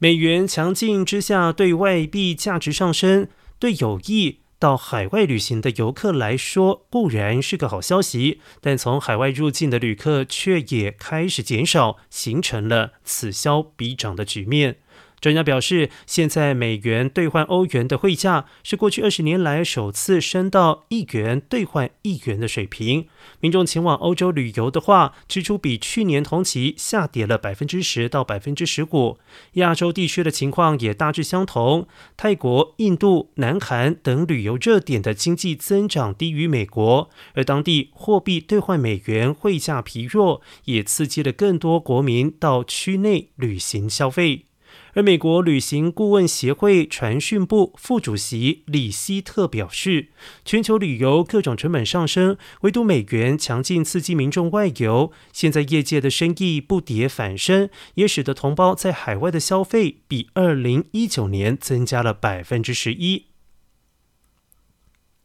美元强劲之下，对外币价值上升，对有意到海外旅行的游客来说固然是个好消息，但从海外入境的旅客却也开始减少，形成了此消彼长的局面。专家表示，现在美元兑换欧元的汇价是过去二十年来首次升到一元兑换一元的水平。民众前往欧洲旅游的话，支出比去年同期下跌了百分之十到百分之十五。亚洲地区的情况也大致相同，泰国、印度、南韩等旅游热点的经济增长低于美国，而当地货币兑换美元汇价疲弱，也刺激了更多国民到区内旅行消费。而美国旅行顾问协会传讯部副主席李希特表示，全球旅游各种成本上升，唯独美元强劲刺激民众外游。现在业界的生意不跌反升，也使得同胞在海外的消费比二零一九年增加了百分之十一。